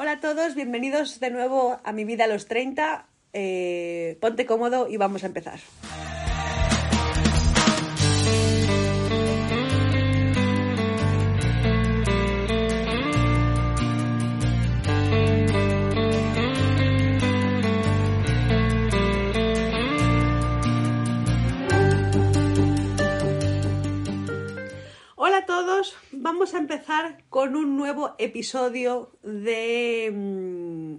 Hola a todos, bienvenidos de nuevo a mi vida a los 30. Eh, ponte cómodo y vamos a empezar. Vamos a empezar con un nuevo episodio de, mm,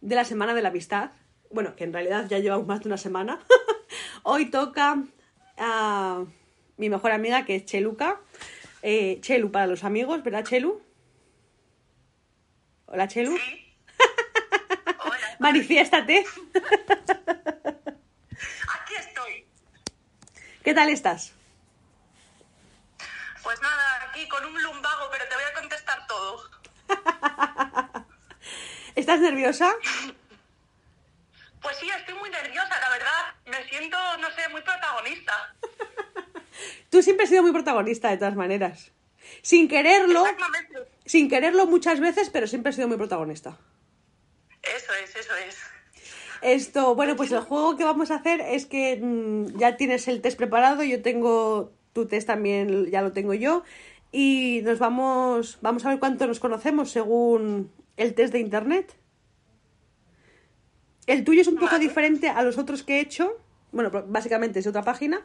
de la Semana de la Amistad. Bueno, que en realidad ya llevamos más de una semana. Hoy toca a mi mejor amiga, que es Cheluca. Eh, Chelu para los amigos, ¿verdad, Chelu? Hola, Chelu. Sí. Hola, Manifiéstate. aquí estoy. ¿Qué tal estás? Aquí con un lumbago, pero te voy a contestar todo. ¿Estás nerviosa? Pues sí, estoy muy nerviosa, la verdad. Me siento, no sé, muy protagonista. Tú siempre has sido muy protagonista, de todas maneras. Sin quererlo, sin quererlo muchas veces, pero siempre has sido muy protagonista. Eso es, eso es. Esto, bueno, pues el juego que vamos a hacer es que mm, ya tienes el test preparado, yo tengo tu test también, ya lo tengo yo, y nos vamos, vamos a ver cuánto nos conocemos según el test de internet. El tuyo es un poco diferente a los otros que he hecho, bueno, básicamente es de otra página,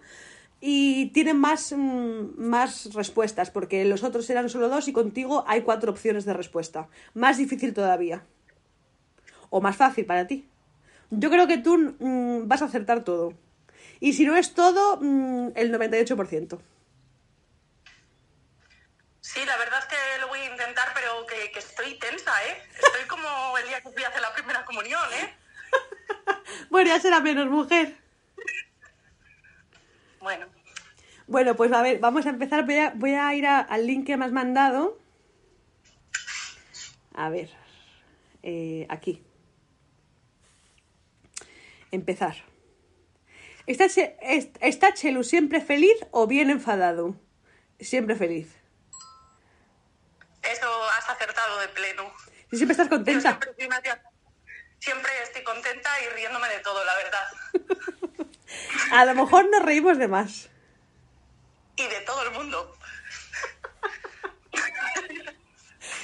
y tiene más, mm, más respuestas, porque los otros eran solo dos y contigo hay cuatro opciones de respuesta. Más difícil todavía. O más fácil para ti. Yo creo que tú mm, vas a acertar todo. Y si no es todo, mm, el 98%. Sí, la verdad es que lo voy a intentar, pero que, que estoy tensa, ¿eh? Estoy como el día que fui a hacer la primera comunión, ¿eh? Bueno, ya será menos mujer. Bueno, Bueno, pues a ver, vamos a empezar. Voy a, voy a ir a- al link que me has mandado. A ver. eh, aquí. Empezar. ¿Está, ¿Está Chelu siempre feliz o bien enfadado? Siempre feliz. eso has acertado de pleno. Si siempre estás Yo contenta. siempre, siempre estoy contenta y riéndome de todo, la verdad. A lo mejor nos reímos de más. Y de todo el mundo.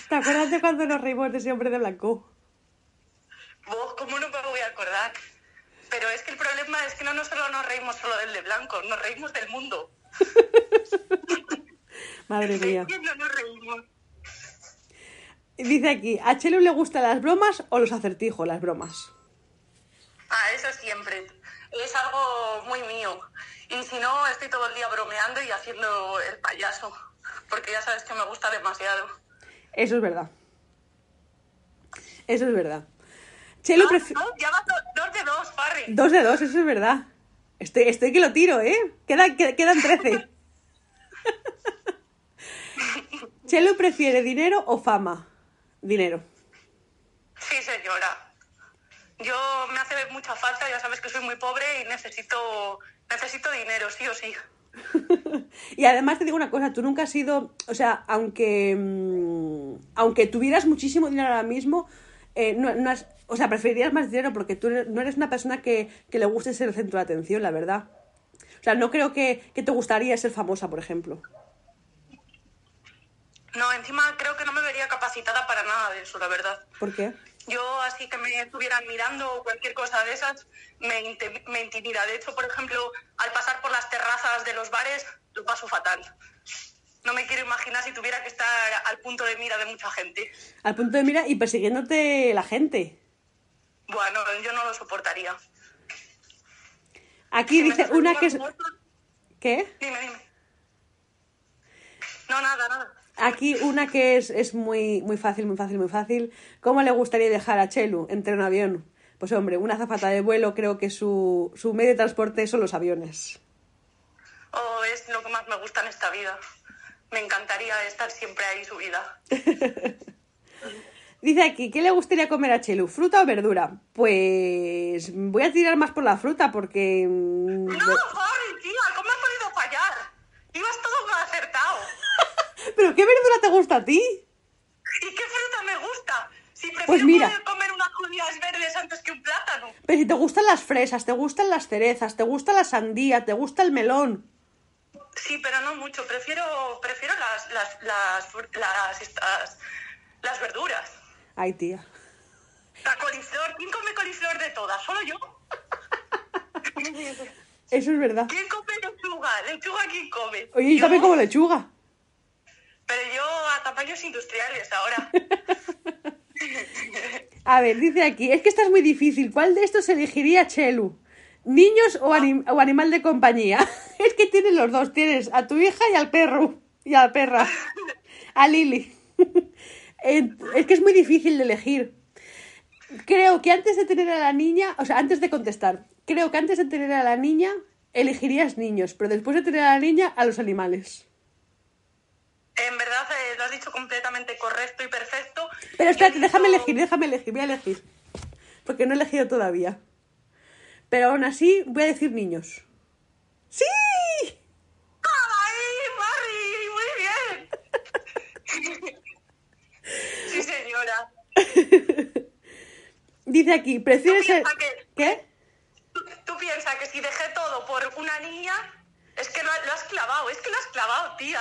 ¿Te acuerdas de cuando nos reímos de ese hombre de blanco? Vos, ¿cómo no me voy a acordar? Pero es que el problema es que no, no solo nos reímos solo del de blanco, nos reímos del mundo. Madre ¿De mía. no nos reímos? Dice aquí, ¿a Chelu le gustan las bromas o los acertijos? Las bromas. Ah, eso siempre. Es algo muy mío. Y si no, estoy todo el día bromeando y haciendo el payaso. Porque ya sabes que me gusta demasiado. Eso es verdad. Eso es verdad. Chelu No, prefiere... no, ya vas do- dos de dos, Parry. Dos de dos, eso es verdad. Estoy, estoy que lo tiro, ¿eh? Quedan, que- quedan 13. Chelu prefiere dinero o fama. Dinero. Sí, señora. Yo me hace mucha falta, ya sabes que soy muy pobre y necesito, necesito dinero, sí o sí. y además te digo una cosa, tú nunca has sido, o sea, aunque mm, aunque tuvieras muchísimo dinero ahora mismo, eh, no, no has- o sea, preferirías más dinero porque tú no eres una persona que, que le guste ser el centro de atención, la verdad. O sea, no creo que, que te gustaría ser famosa, por ejemplo. No, encima creo que no me vería capacitada para nada de eso, la verdad. ¿Por qué? Yo así que me estuvieran mirando o cualquier cosa de esas me, me intimida. De hecho, por ejemplo, al pasar por las terrazas de los bares lo paso fatal. No me quiero imaginar si tuviera que estar al punto de mira de mucha gente. Al punto de mira y persiguiéndote la gente. Bueno, yo no lo soportaría. Aquí Si dice una que es... muertos- ¿Qué? Dime, dime. No, nada, nada. Aquí una que es, es muy, muy fácil, muy fácil, muy fácil. ¿Cómo le gustaría viajar a Chelu entre un avión? Pues hombre, una azafata de vuelo creo que su, su medio de transporte son los aviones. Oh, es lo que más me gusta en esta vida. Me encantaría estar siempre ahí subida. Dice aquí, ¿qué le gustaría comer a Chelu? ¿Fruta o verdura? Pues voy a tirar más por la fruta porque... mm, No, Harry, tía, ¿cómo has podido fallar? Ibas todo acertado. ¿Pero qué verdura te gusta a ti? ¿Y qué fruta me gusta? Si Prefiero mira. poder comer unas judías verdes antes que un plátano. Pero si te gustan las fresas, te gustan las cerezas, te gusta la sandía, te gusta el melón. Sí, pero no mucho. Prefiero, prefiero las, las, las, las, estas, las verduras. Ay, tía. La coliflor. ¿Quién come coliflor de todas? ¿Solo yo? Eso es verdad. ¿Quién come lechuga? ¿Lechuga quién come? Oye, yo también como lechuga. Pero yo a tamaños industriales ahora. A ver, dice aquí, es que esta es muy difícil. ¿Cuál de estos elegiría Chelu? ¿Niños o, anim- o animal de compañía? Es que tienes los dos, tienes a tu hija y al perro. Y a la perra. A Lili. Es que es muy difícil de elegir. Creo que antes de tener a la niña, o sea, antes de contestar, creo que antes de tener a la niña elegirías niños, pero después de tener a la niña, a los animales. En verdad eh, lo has dicho completamente correcto y perfecto. Pero espérate, déjame elegir, déjame elegir, voy a elegir. Porque no he elegido todavía. Pero aún así voy a decir niños. ¡Sí! ¡Ay, Mari! Muy bien. sí, señora. Dice aquí, ¿prefieres ¿Tú ser... que- ¿Qué? ¿Tú, tú piensas que si dejé todo por una niña, es que lo, lo has clavado, es que lo has clavado, tía.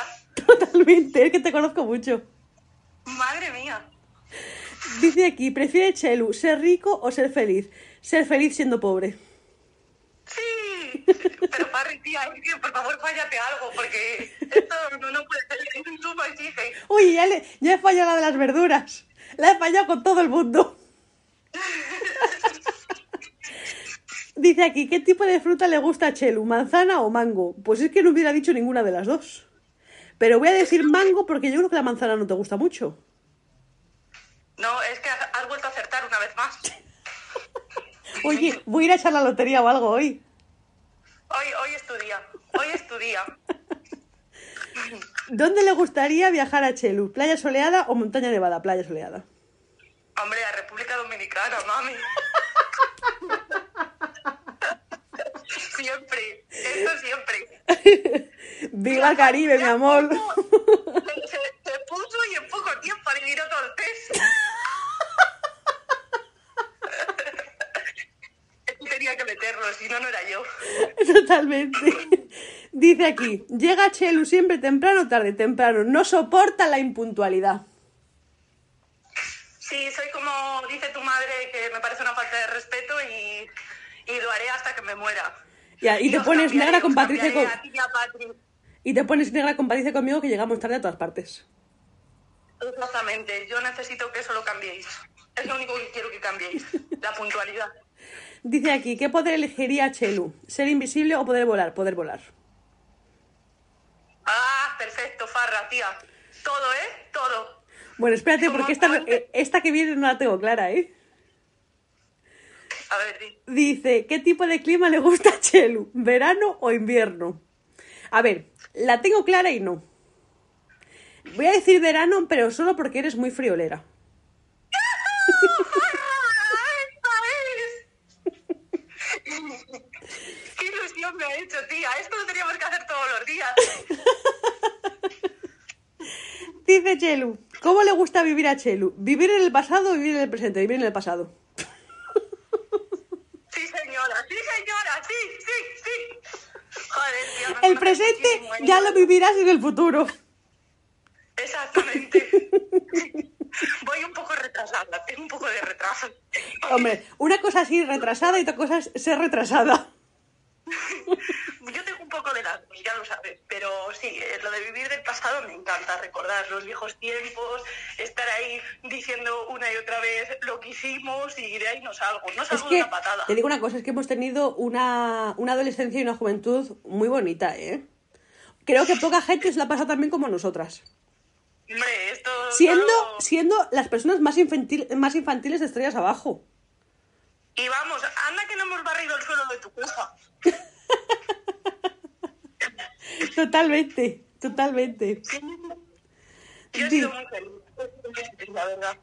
Totalmente, es que te conozco mucho. Madre mía. Dice aquí, ¿prefiere Chelu ser rico o ser feliz? Ser feliz siendo pobre. Sí. Pero, Parry, tía, es por favor fállate algo, porque esto no, no puede ser. Exiges. Uy, ya, le- ya he fallado la de las verduras. La he fallado con todo el mundo. Dice aquí, ¿qué tipo de fruta le gusta a Chelu? ¿Manzana o mango? Pues es que no hubiera dicho ninguna de las dos. Pero voy a decir mango porque yo creo que la manzana no te gusta mucho. No, es que has vuelto a acertar una vez más. Oye, voy a ir a echar la lotería o algo hoy. Hoy, hoy es tu día. Hoy es tu día. ¿Dónde le gustaría viajar a Chelu? ¿Playa soleada o montaña nevada? Playa soleada. Hombre, a República Dominicana, mami. siempre. Esto siempre. ¡Viva Caribe, mi amor! Se, se- se puso y en poco tiempo adivinó Cortés. Tenía que meterlo, si no, no era yo. Totalmente. Dice aquí, llega Chelu siempre temprano o tarde, temprano. No soporta la impuntualidad. Sí, soy como dice tu madre, que me parece una falta de respeto y, y lo haré hasta que me muera. Ya, y te os pones negra con Patricia con- a ti y a Patri. Y te pones negra Patricia conmigo que llegamos tarde a todas partes. Exactamente, yo necesito que eso lo cambiéis. Es lo único que quiero que cambiéis, la puntualidad. Dice aquí, ¿qué poder elegiría Chelu? ¿Ser invisible o poder volar? Poder volar. Ah, perfecto, Farra, tía. Todo, ¿eh? Todo. Bueno, espérate, porque esta, eh, esta que viene no la tengo clara, ¿eh? A ver, di. Dice, ¿qué tipo de clima le gusta a Chelu? ¿Verano o invierno? A ver, la tengo clara y no. Voy a decir verano, pero solo porque eres muy friolera. ¡Qué ilusión me ha hecho, tía! Esto lo teníamos que hacer todos los días. Dice Chelu, ¿cómo le gusta vivir a Chelu? ¿Vivir en el pasado o vivir en el presente? Vivir en el pasado. Sí, señora, sí, señora, sí, sí, sí. Joder, tía, me El presente ya lo vivirás en el futuro. Exactamente. Voy un poco retrasada, tengo un poco de retraso. Hombre, una cosa así retrasada y otra cosa es ser retrasada. Yo tengo un poco de las dos, ya lo sabes, pero sí, eh, lo de vivir del pasado me encanta, recordar los viejos tiempos, estar ahí diciendo una y otra vez hicimos y de ahí no salgo, no Es salgo de que, una patada. te digo una cosa, es que hemos tenido una, una adolescencia y una juventud muy bonita, ¿eh? Creo que poca gente se la pasa tan bien como nosotras. Hombre, esto... Siendo, solo- siendo las personas más, infantil, más infantiles de estrellas abajo. Y vamos, anda que no hemos barrido el suelo de tu casa. Totalmente, totalmente. Yo he sido muy feliz, la verdad.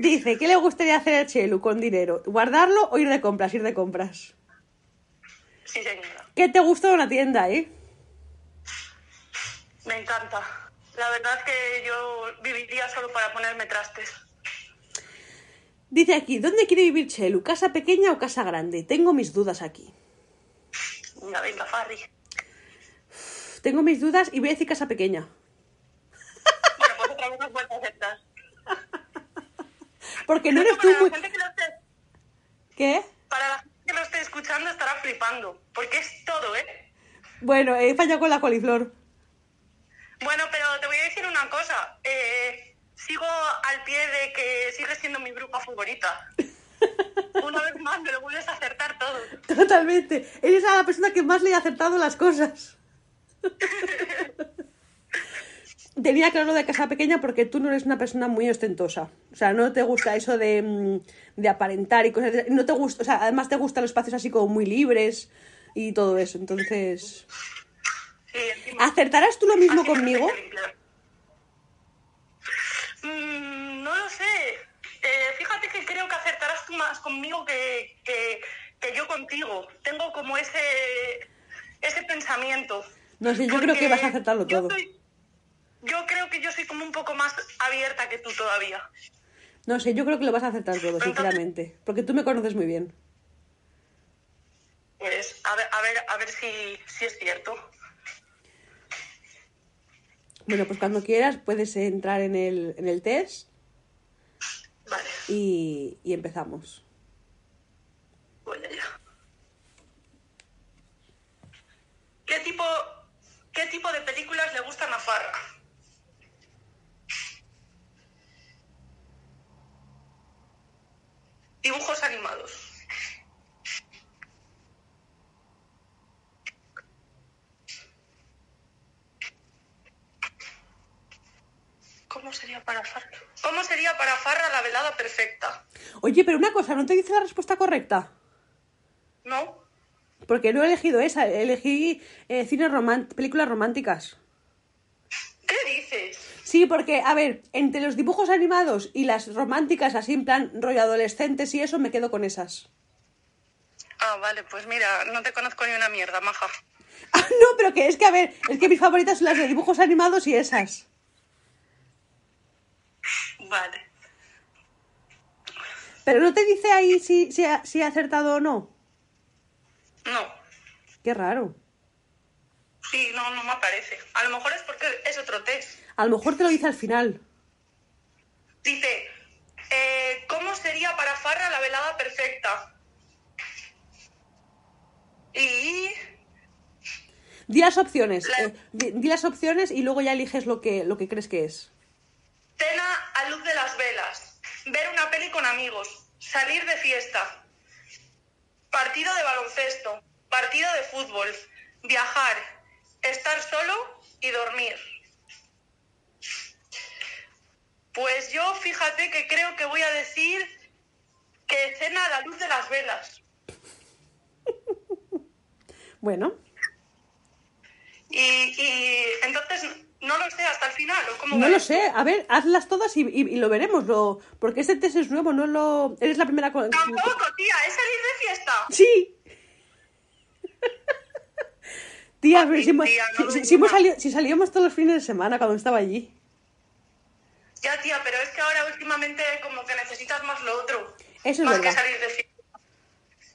Dice, ¿qué le gustaría hacer a Chelu con dinero? ¿Guardarlo o ir de compras? Ir de compras. Sí, señora. ¿Qué te gusta de una tienda, eh? Me encanta. La verdad es que yo viviría solo para ponerme trastes. Dice aquí, ¿dónde quiere vivir Chelu? ¿Casa pequeña o casa grande? Tengo mis dudas aquí. Venga, venga, Farri. Tengo mis dudas y voy a decir casa pequeña. Bueno, pues otra vez nos vuelta a aceptar. Porque no eres tú muy... la gente que lo esté, ¿Qué? para la gente que lo esté escuchando estará flipando. Porque es todo, ¿eh? Bueno, he fallado con la coliflor. Bueno, pero te voy a decir una cosa. Eh, sigo al pie de que sigues siendo mi bruja favorita. Una vez más me lo vuelves a acertar todo. Totalmente. Eres a la persona que más le ha acertado las cosas. Tenía claro de casa pequeña porque tú no eres una persona muy ostentosa. O sea, no te gusta eso de, mm, de aparentar y cosas. No te gusta, o sea, además te gustan los espacios así como muy libres y todo eso. Entonces, Sí, encima- ¿acertarás tú lo mismo conmigo? Mm, no lo sé. Eh, fíjate que creo que acertarás tú más conmigo que, que, que yo contigo. Tengo como ese, ese pensamiento. No sé, yo creo que vas a acertarlo yo todo. soy- yo creo que yo soy como un poco más abierta que tú todavía. No sé, yo creo que lo vas a acertar todo, sinceramente. Porque tú me conoces muy bien. Pues a ver, a ver, a ver si, si es cierto. Bueno, pues cuando quieras puedes entrar en el, en el test Vale, y, y empezamos. voy allá. ¿Qué tipo, ¿Qué tipo de películas le gustan a Farra? Dibujos animados. ¿Cómo sería para Farra? ¿Cómo sería para Farra la velada perfecta? Oye, pero una cosa, ¿no te dice la respuesta correcta? ¿No? Porque no he elegido esa, elegí eh, cine román- películas románticas. Sí, porque, a ver, entre los dibujos animados y las románticas, así en plan rollo adolescentes y eso, me quedo con esas. Ah, vale, pues mira, no te conozco ni una mierda, maja. Ah, no, pero que es que, a ver, es que mis favoritas son las de dibujos animados y esas. Vale. Pero no te dice ahí si, si, ha, si ha acertado o no. No. Qué raro. Sí, no, no me aparece. A lo mejor es porque es otro test. A lo mejor te lo dice al final. Dice, eh, ¿cómo sería para Farra la velada perfecta? Y... Di las opciones. La- eh, di, di las opciones y luego ya eliges lo que, lo que crees que es. Cena a luz de las velas. Ver una peli con amigos. Salir de fiesta. Partido de baloncesto. Partido de fútbol. Viajar. Estar solo y dormir. Pues yo fíjate que creo que voy a decir que cena a la luz de las velas. Bueno, Y, y entonces no lo sé hasta el final. ¿o cómo no lo sé. A ver, hazlas todas y, y- y lo veremos. Lo, porque este test es nuevo, no lo. Eres la primera. con- Tampoco, tía, es salir de fiesta. Sí. Tía, Ay, si, tía, no si- si- si salíamos todos los fines de semana cuando estaba allí. Ya, tía, pero es que ahora últimamente como que necesitas más lo otro. Eso es más verdad. que salir de fiesta.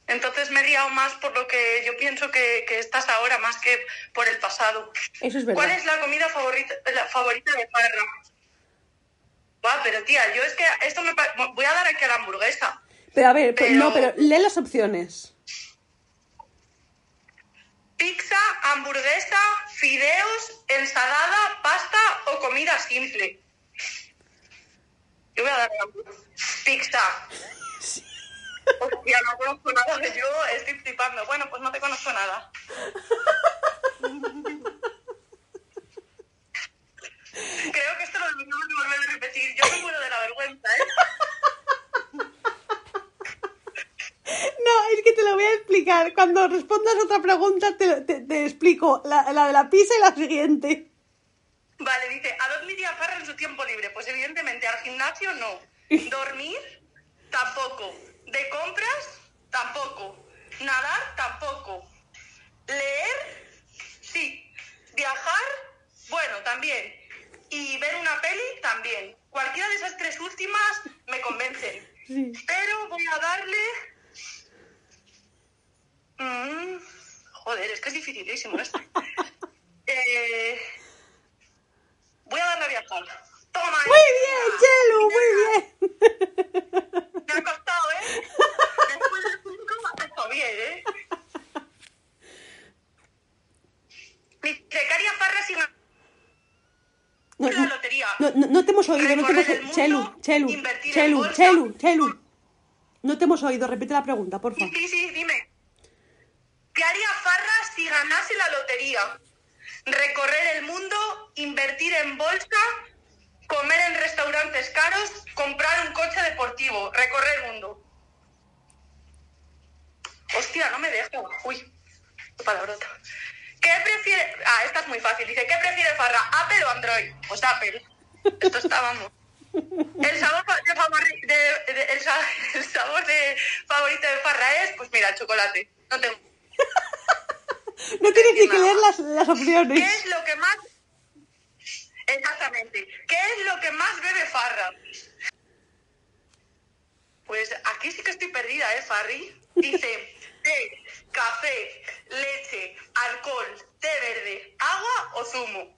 Entonces me he liado más por lo que yo pienso que, que estás ahora, más que por el pasado. Eso es verdad. ¿Cuál es la comida favorita, la favorita de Parra? Buah, pero tía, yo es que esto me voy a dar aquí a la hamburguesa. Pero a ver, pues, Pero- no, pero lee las opciones. Pizza, hamburguesa, fideos, ensalada, pasta o comida simple. Yo voy a dar la pizza. Hostia, no conozco nada de yo, estoy flipando. Bueno, pues no te conozco nada. Creo que esto lo deberíamos de volver a repetir. Yo me muero de la vergüenza, ¿eh? No, es que te lo voy a explicar. Cuando respondas otra pregunta, te, te- te explico la, la de la pizza y la siguiente. Vale, dice, ¿a dónde iría Farra en su tiempo libre? Pues evidentemente al gimnasio no. Dormir, tampoco. De compras, tampoco. Nadar, tampoco. Leer, sí. Viajar, bueno, también. Y ver una peli, también. Cualquiera de esas tres últimas me convencen. Sí. Pero voy a darle. Mm, joder, es que es dificilísimo esto. Eh, Toma. Muy bien, Chelu, muy bien. Me ha costado, ¿eh? Después del cinco me ha costado bien, ¿eh? Dice, ¿qué haría Farra si No, la lotería? no, no, no te hemos oído, no te hemos Recorrer oído. Chelu, Chelu, Chelu. Chelu, Chelu. No te hemos oído, repite la pregunta, por favor. Sí, sí, dime. ¿Qué haría Farra si ganase la lotería? Recorrer el mundo, invertir en bolsa, comer en restaurantes caros, comprar un coche deportivo, recorrer el mundo. Hostia, no me dejo. Uy, qué palabrota. ¿Qué prefiere? Ah, esta es muy fácil. Dice, ¿qué prefiere Farra? ¿Apple o Android? Pues Apple. Esto está, vamos. El sabor de favori- de- de- el, sa- el sabor de favorito de Farra es, pues mira, el chocolate. No tengo. No tienes ni que leer las, las ¿Qué opciones. es lo que más... Exactamente. ¿Qué es lo que más bebe Farra? Pues aquí sí que estoy perdida, ¿eh, Farri? Dice, té, café, leche, alcohol, té verde, agua o zumo.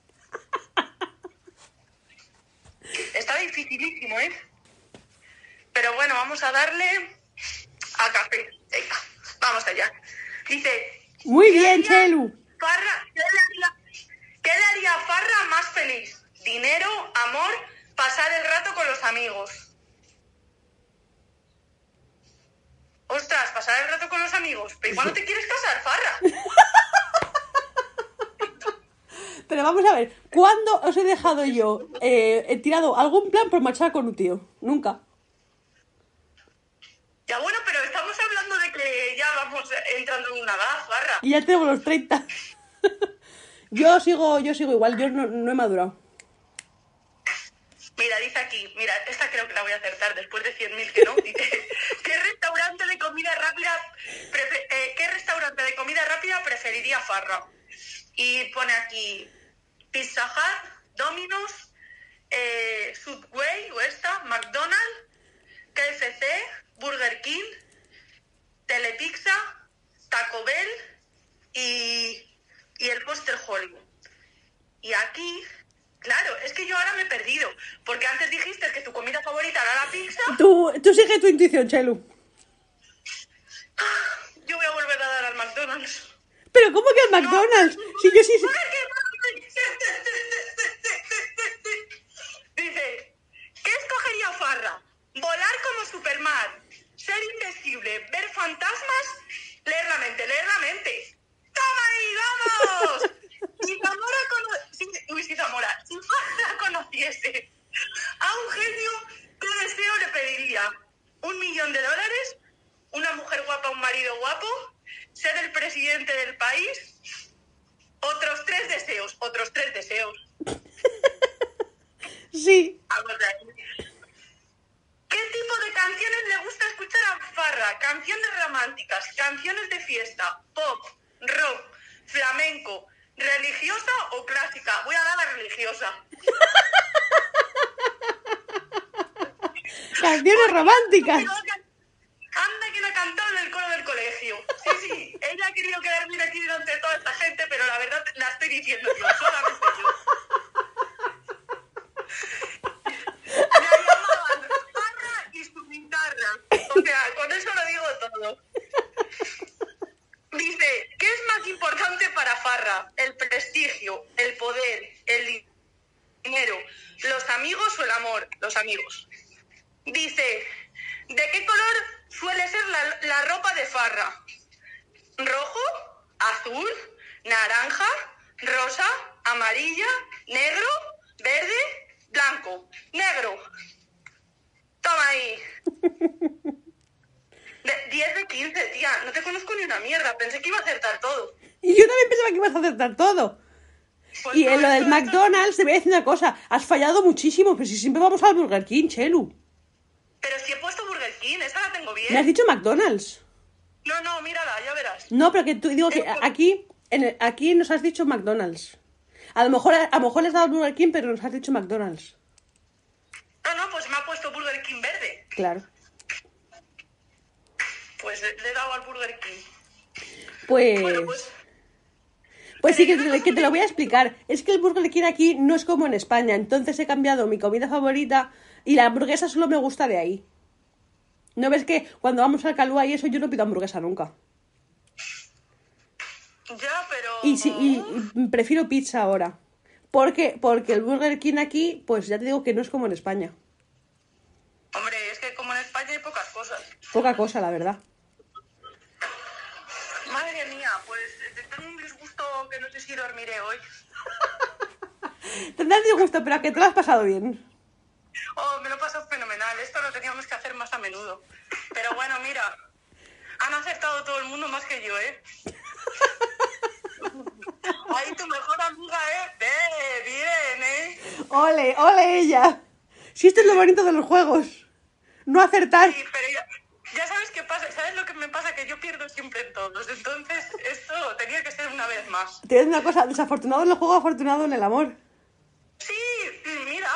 Está dificilísimo, ¿eh? Pero bueno, vamos a darle a café. Venga, vamos allá. Dice, Muy ¿Qué bien, haría Chelu. Farra, ¿qué, le haría, qué le haría Farra más feliz? Dinero, amor, pasar el rato con los amigos. Ostras, pasar el rato con los amigos. ¿Pero ¿y cuándo te quieres casar, Farra? Pero vamos a ver, ¿cuándo os he dejado yo? eh, he tirado algún plan por marchar con un tío. Nunca. Ya bueno, pero estamos hablando de que ya vamos entrando en una edad, Farra. Y ya tenemos los 30. yo sigo, yo sigo igual, yo no, no he madurado. Mira, dice aquí, mira, esta creo que la voy a acertar después de 100.000 que no. Dice, ¿qué de comida rápida eh, ¿qué restaurante de comida rápida preferiría Farra? Y pone aquí Pizza Hut, Domino's, eh, Subway o esta, McDonald's, KFC, Burger King, Telepizza, Taco Bell y, y el Poster Hollywood. Y aquí, claro, es que yo ahora me he perdido, porque antes dijiste que tu comida favorita era la pizza, Tú, tú sigue tu intuición, Chelu. Yo voy a volver a dar al McDonald's. Pero ¿cómo que al McDonald's? Si yo sí... sí- Dice, ¿qué escogería Farra? Volar como Superman, ser invisible, ver fantasmas, leer la mente, leer la mente. ¡Toma ahí, vamos! Si Zamora, cono- si- uy, si Zamora, si Farra conociese a un genio, ¿qué deseo le pediría? ¿Un millón de dólares? ¿Una mujer guapa, un marido guapo? ¿Ser el presidente del país? Otros tres deseos, otros tres deseos. Sí. Vamos de ahí. ¿Qué tipo de canciones le gusta escuchar a Farra? Canciones románticas, canciones de fiesta, pop, rock, flamenco, religiosa o clásica. Voy a dar la religiosa. Canciones románticas. Anda que no ha cantado en el coro del colegio. Sí, sí, ella ha querido quedar bien aquí delante de toda esta gente, pero la verdad la estoy diciendo yo, solamente yo. Me llamaban Farra y su guitarra. O sea, con eso lo digo todo. Dice, ¿qué es más importante para Farra? ¿El prestigio, el poder, el dinero, los amigos o el amor? Los amigos. Dice, ¿de qué color suele ser la, la ropa de Farra? ¿Rojo? ¿Azul? ¿Naranja? ¿Rosa? ¿Amarilla? ¿Negro? ¿Verde? ¿Blanco? ¿Negro? Toma ahí. De- 10 de 15, tía. No te conozco ni una mierda. Pensé que iba a acertar todo. Y yo también pensaba que ibas a acertar todo. Pues Y no, en lo del McDonald's te voy a decir una cosa. Has fallado muchísimo, pero si siempre vamos al Burger King, Chelu. Pero si he puesto Burger King, esa la tengo Me has bien. dicho McDonald's. No, no, mírala, ya verás. No, pero que tú digo que aquí, en el- aquí nos has dicho McDonald's. A lo mejor a lo mejor les has dado Burger King, pero nos has dicho McDonald's. No, no, pues me ha puesto Burger King verde. Claro. Pues le he dado al Burger King. Pues... Bueno, pues Pues sí, que te, que te lo voy a explicar. Es que el Burger King aquí no es como en España. Entonces he cambiado mi comida favorita y la hamburguesa solo me gusta de ahí. ¿No ves que cuando vamos al Calúa y eso yo no pido hamburguesa nunca? ya, pero... Y, sí, y, y prefiero pizza ahora. Porque, porque el Burger King aquí, pues ya te digo que no es como en España. Hombre, es que como en España hay pocas cosas. Poca cosa, la verdad. Madre mía, pues eh, tengo un disgusto que no sé si dormiré hoy. Tendrás disgusto, pero a que te lo has pasado bien. Oh, me lo he pasado fenomenal. Esto lo teníamos que hacer más a menudo. Pero bueno, mira, han acertado todo el mundo más que yo, ¿eh? Ahí tu mejor amiga, ¿eh? Ve, bien, ¿eh? Ole, ole ella. Si esto es lo bonito de los juegos. No acertar. Sí, pero ya, ya sabes qué pasa. ¿Sabes lo que me pasa? Que yo pierdo siempre en todos. Entonces, esto tenía que ser una vez más. Decir una cosa, desafortunado en el juego, afortunado en el amor. Sí, mira.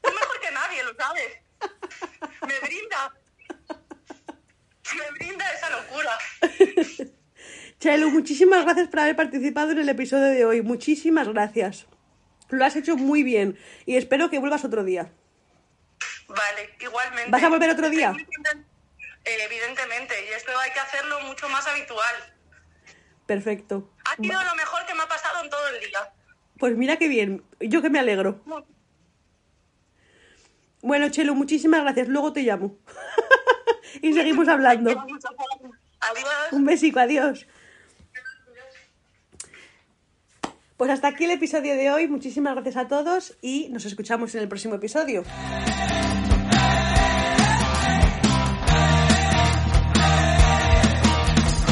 Tú mejor que nadie, lo sabes. Me brinda. Me brinda esa locura. Chelo, muchísimas gracias por haber participado en el episodio de hoy. Muchísimas gracias. Lo has hecho muy bien y espero que vuelvas otro día. Vale, igualmente. ¿Vas a volver otro día? Eh, evidentemente, y esto hay que hacerlo mucho más habitual. Perfecto. Ha sido lo mejor que me ha pasado en todo el día. Pues mira qué bien. Yo que me alegro. Bueno, Chelo, muchísimas gracias. Luego te llamo. y seguimos hablando. Adiós. Un besico, adiós. Pues hasta aquí el episodio de hoy. Muchísimas gracias a todos y nos escuchamos en el próximo episodio.